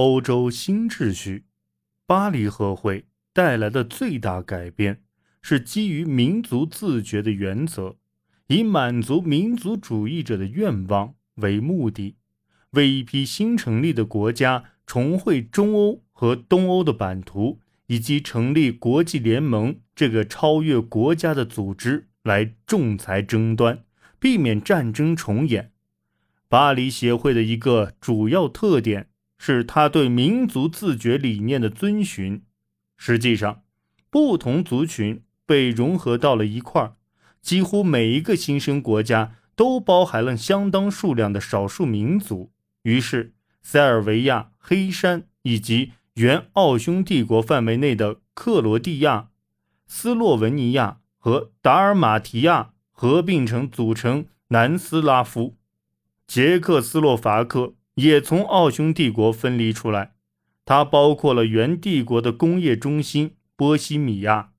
欧洲新秩序。巴黎和会带来的最大改变是基于民族自觉的原则，以满足民族主义者的愿望为目的，为一批新成立的国家重绘中欧和东欧的版图，以及成立国际联盟这个超越国家的组织来仲裁争端，避免战争重演。巴黎协会的一个主要特点是他对民族自觉理念的遵循。实际上，不同族群被融合到了一块儿，几乎每一个新生国家都包含了相当数量的少数民族。于是，塞尔维亚、黑山以及原奥匈帝国范围内的克罗地亚、斯洛文尼亚和达尔马提亚合并成组成南斯拉夫。捷克斯洛伐克也从奥匈帝国分离出来，它包括了原帝国的工业中心波西米亚。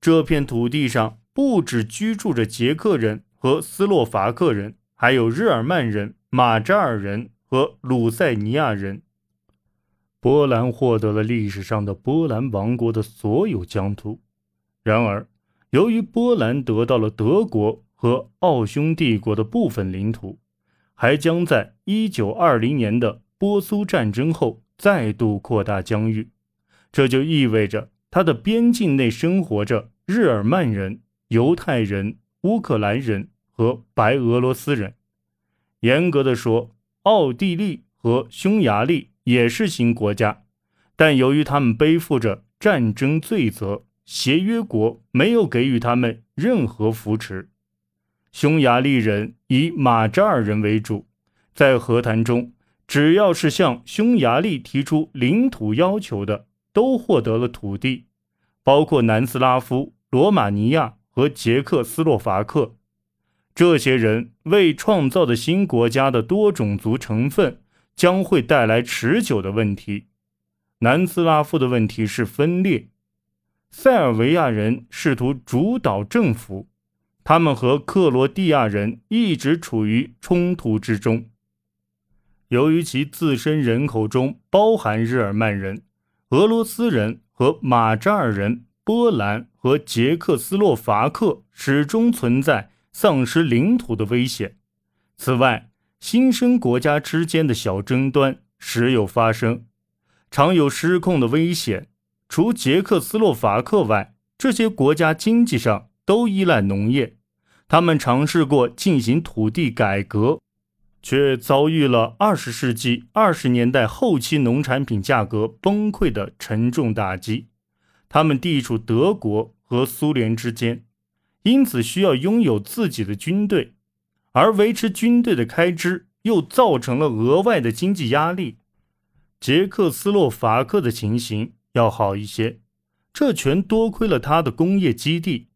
这片土地上不止居住着捷克人和斯洛伐克人，还有日耳曼人、马扎尔人和鲁塞尼亚人。波兰获得了历史上的波兰王国的所有疆土。然而，由于波兰得到了德国和奥匈帝国的部分领土。还将在一九二零年的波苏战争后再度扩大疆域，这就意味着它的边境内生活着日耳曼人、犹太人、乌克兰人和白俄罗斯人。严格的说，奥地利和匈牙利也是新国家，但由于他们背负着战争罪责，协约国没有给予他们任何扶持。匈牙利人以马扎尔人为主，在和谈中，只要是向匈牙利提出领土要求的，都获得了土地，包括南斯拉夫、罗马尼亚和捷克斯洛伐克。这些人为创造的新国家的多种族成分将会带来持久的问题。南斯拉夫的问题是分裂，塞尔维亚人试图主导政府。他们和克罗地亚人一直处于冲突之中。由于其自身人口中包含日耳曼人、俄罗斯人和马扎尔人，波兰和捷克斯洛伐克始终存在丧失领土的危险。此外，新生国家之间的小争端时有发生，常有失控的危险。除捷克斯洛伐克外，这些国家经济上。都依赖农业，他们尝试过进行土地改革，却遭遇了二十世纪二十年代后期农产品价格崩溃的沉重打击。他们地处德国和苏联之间，因此需要拥有自己的军队，而维持军队的开支又造成了额外的经济压力。捷克斯洛伐克的情形要好一些，这全多亏了他的工业基地。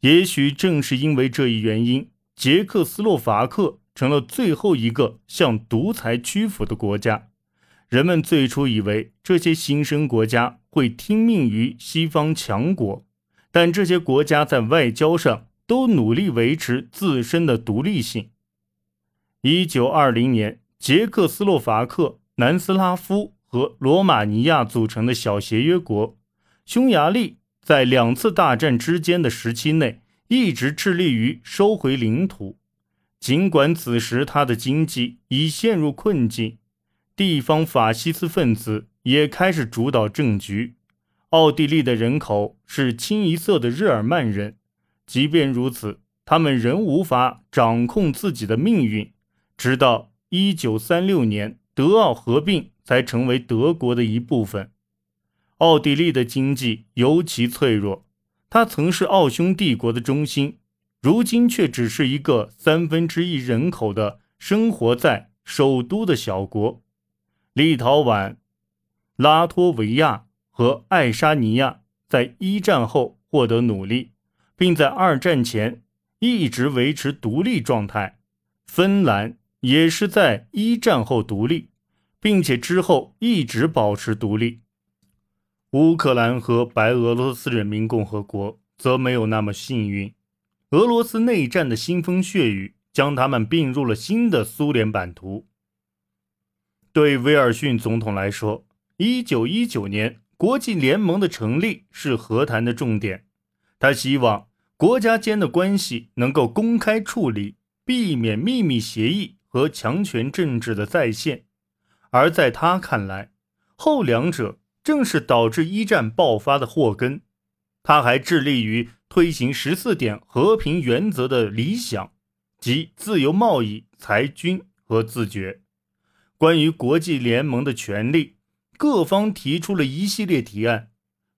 也许正是因为这一原因，捷克斯洛伐克成了最后一个向独裁屈服的国家。人们最初以为这些新生国家会听命于西方强国，但这些国家在外交上都努力维持自身的独立性。一九二零年，捷克斯洛伐克、南斯拉夫和罗马尼亚组成的小协约国，匈牙利。在两次大战之间的时期内，一直致力于收回领土。尽管此时他的经济已陷入困境，地方法西斯分子也开始主导政局。奥地利的人口是清一色的日耳曼人，即便如此，他们仍无法掌控自己的命运。直到1936年，德奥合并，才成为德国的一部分。奥地利的经济尤其脆弱，它曾是奥匈帝国的中心，如今却只是一个三分之一人口的生活在首都的小国。立陶宛、拉脱维亚和爱沙尼亚在一战后获得努力，并在二战前一直维持独立状态。芬兰也是在一战后独立，并且之后一直保持独立。乌克兰和白俄罗斯人民共和国则没有那么幸运。俄罗斯内战的腥风血雨将他们并入了新的苏联版图。对威尔逊总统来说，一九一九年国际联盟的成立是和谈的重点。他希望国家间的关系能够公开处理，避免秘密协议和强权政治的再现。而在他看来，后两者正是导致一战爆发的祸根。他还致力于推行十四点和平原则的理想，即自由贸易、裁军和自决。关于国际联盟的权利，各方提出了一系列提案。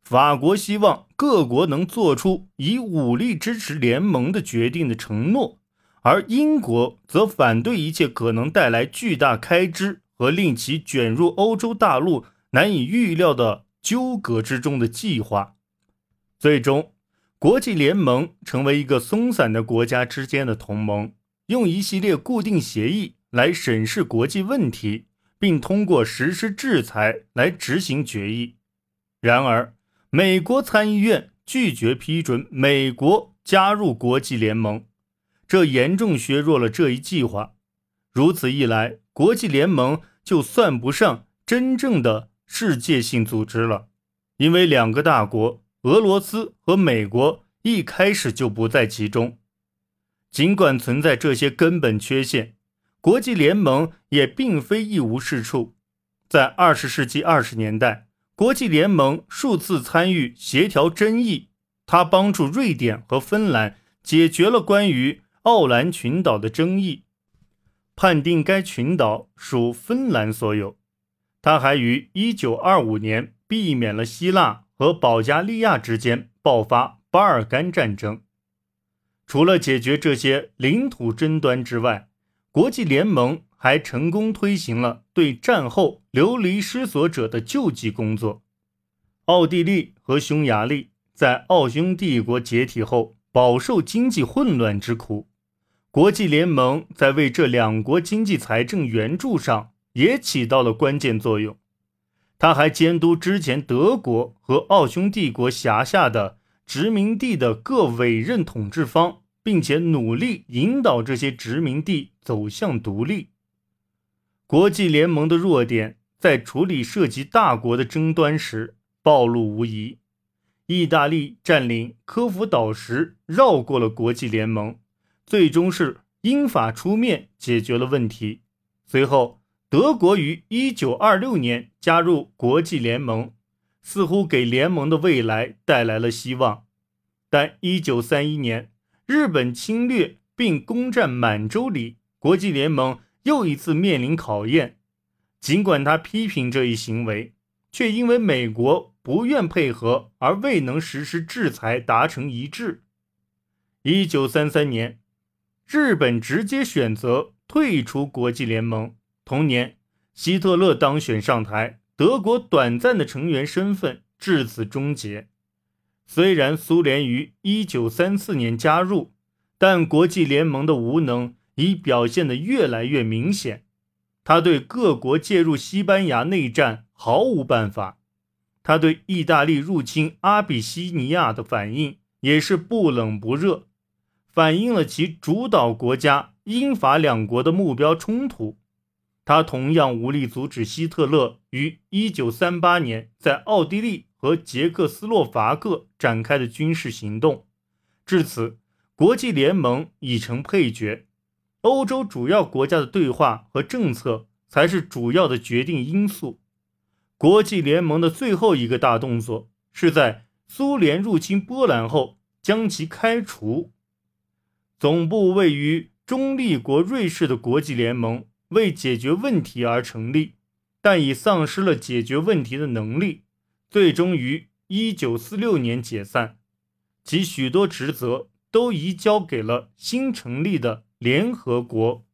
法国希望各国能做出以武力支持联盟的决定的承诺，而英国则反对一切可能带来巨大开支和令其卷入欧洲大陆难以预料的纠葛之中的计划。最终，国际联盟成为一个松散的国家之间的同盟，用一系列固定协议。来审视国际问题，并通过实施制裁来执行决议。然而，美国参议院拒绝批准美国加入国际联盟，这严重削弱了这一计划。如此一来，国际联盟就算不上真正的世界性组织了，因为两个大国俄罗斯和美国一开始就不在其中。尽管存在这些根本缺陷。国际联盟也并非一无是处，在二十世纪二十年代，国际联盟数次参与协调争议。它帮助瑞典和芬兰解决了关于奥兰群岛的争议，判定该群岛属芬兰所有。他还于一九二五年避免了希腊和保加利亚之间爆发巴尔干战争。除了解决这些领土争端之外，国际联盟还成功推行了对战后流离失所者的救济工作。奥地利和匈牙利在奥匈帝国解体后饱受经济混乱之苦，国际联盟在为这两国经济财政援助上也起到了关键作用。他还监督之前德国和奥匈帝国辖下的殖民地的各委任统治方。并且努力引导这些殖民地走向独立。国际联盟的弱点在处理涉及大国的争端时暴露无遗。意大利占领科孚岛时绕过了国际联盟，最终是英法出面解决了问题。随后，德国于1926年加入国际联盟，似乎给联盟的未来带来了希望。但1931年，日本侵略并攻占满洲里，国际联盟又一次面临考验。尽管他批评这一行为，却因为美国不愿配合而未能实施制裁达成一致。一九三三年，日本直接选择退出国际联盟。同年，希特勒当选上台，德国短暂的成员身份至此终结。虽然苏联于一九三四年加入，但国际联盟的无能已表现得越来越明显。他对各国介入西班牙内战毫无办法，他对意大利入侵阿比西尼亚的反应也是不冷不热，反映了其主导国家英法两国的目标冲突。他同样无力阻止希特勒于一九三八年在奥地利。和捷克斯洛伐克展开的军事行动，至此，国际联盟已成配角，欧洲主要国家的对话和政策才是主要的决定因素。国际联盟的最后一个大动作是在苏联入侵波兰后将其开除。总部位于中立国瑞士的国际联盟为解决问题而成立，但已丧失了解决问题的能力。最终于一九四六年解散，其许多职责都移交给了新成立的联合国。